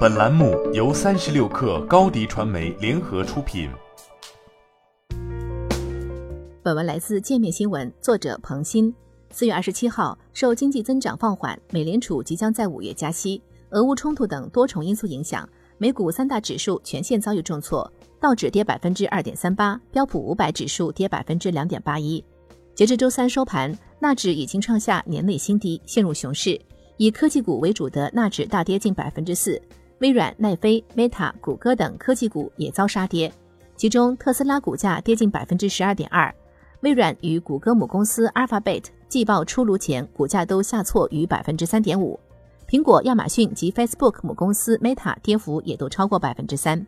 本栏目由三十六氪高低传媒联合出品。本文来自界面新闻，作者彭鑫。四月二十七号，受经济增长放缓、美联储即将在五月加息、俄乌冲突等多重因素影响，美股三大指数全线遭遇重挫，道指跌百分之二点三八，标普五百指数跌百分之两点八一。截至周三收盘，纳指已经创下年内新低，陷入熊市。以科技股为主的纳指大跌近百分之四，微软、奈飞、Meta、谷歌等科技股也遭杀跌，其中特斯拉股价跌近百分之十二点二。微软与谷歌母公司 Alphabet 季报出炉前，股价都下挫逾百分之三点五。苹果、亚马逊及 Facebook 母公司 Meta 跌幅也都超过百分之三。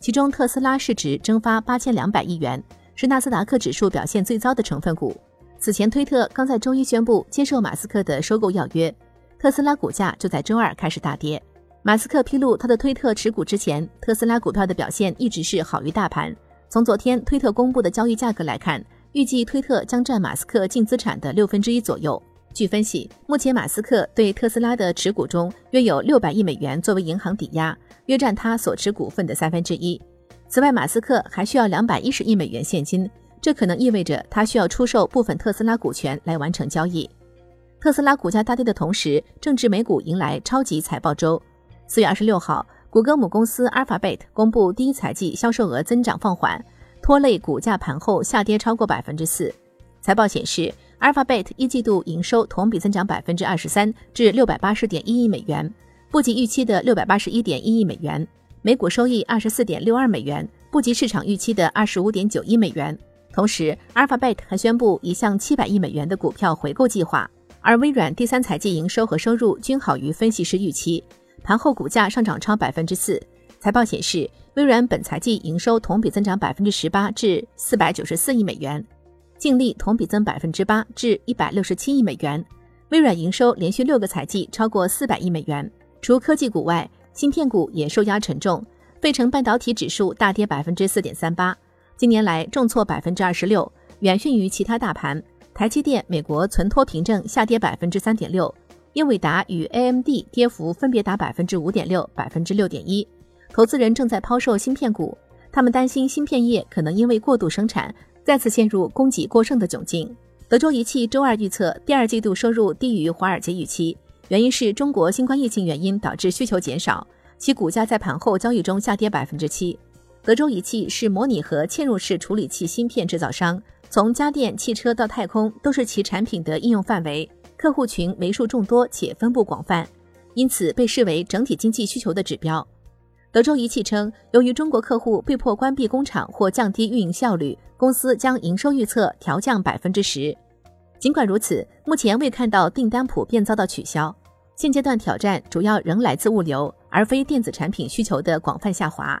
其中，特斯拉市值蒸发八千两百亿元，是纳斯达克指数表现最糟的成分股。此前，推特刚在周一宣布接受马斯克的收购要约。特斯拉股价就在周二开始大跌。马斯克披露他的推特持股之前，特斯拉股票的表现一直是好于大盘。从昨天推特公布的交易价格来看，预计推特将占马斯克净资产的六分之一左右。据分析，目前马斯克对特斯拉的持股中约有六百亿美元作为银行抵押，约占他所持股份的三分之一。此外，马斯克还需要两百一十亿美元现金，这可能意味着他需要出售部分特斯拉股权来完成交易。特斯拉股价大跌的同时，正值美股迎来超级财报周。四月二十六号，谷歌母公司 Alphabet 公布第一财季销售额增长放缓，拖累股价盘后下跌超过百分之四。财报显示，Alphabet 一季度营收同比增长百分之二十三，至六百八十点一亿美元，不及预期的六百八十一点一亿美元；每股收益二十四点六二美元，不及市场预期的二十五点九一美元。同时，Alphabet 还宣布一项七百亿美元的股票回购计划。而微软第三财季营收和收入均好于分析师预期，盘后股价上涨超百分之四。财报显示，微软本财季营收同比增长百分之十八，至四百九十四亿美元，净利同比增百分之八，至一百六十七亿美元。微软营收连续六个财季超过四百亿美元。除科技股外，芯片股也受压沉重，费城半导体指数大跌百分之四点三八，今年来重挫百分之二十六，远逊于其他大盘。台积电美国存托凭证下跌百分之三点六，英伟达与 AMD 跌幅分别达百分之五点六、百分之六点一。投资人正在抛售芯片股，他们担心芯片业可能因为过度生产，再次陷入供给过剩的窘境。德州仪器周二预测第二季度收入低于华尔街预期，原因是中国新冠疫情原因导致需求减少，其股价在盘后交易中下跌百分之七。德州仪器是模拟和嵌入式处理器芯片制造商。从家电、汽车到太空，都是其产品的应用范围，客户群为数众多且分布广泛，因此被视为整体经济需求的指标。德州仪器称，由于中国客户被迫关闭工厂或降低运营效率，公司将营收预测调降百分之十。尽管如此，目前未看到订单普遍遭到取消。现阶段挑战主要仍来自物流，而非电子产品需求的广泛下滑。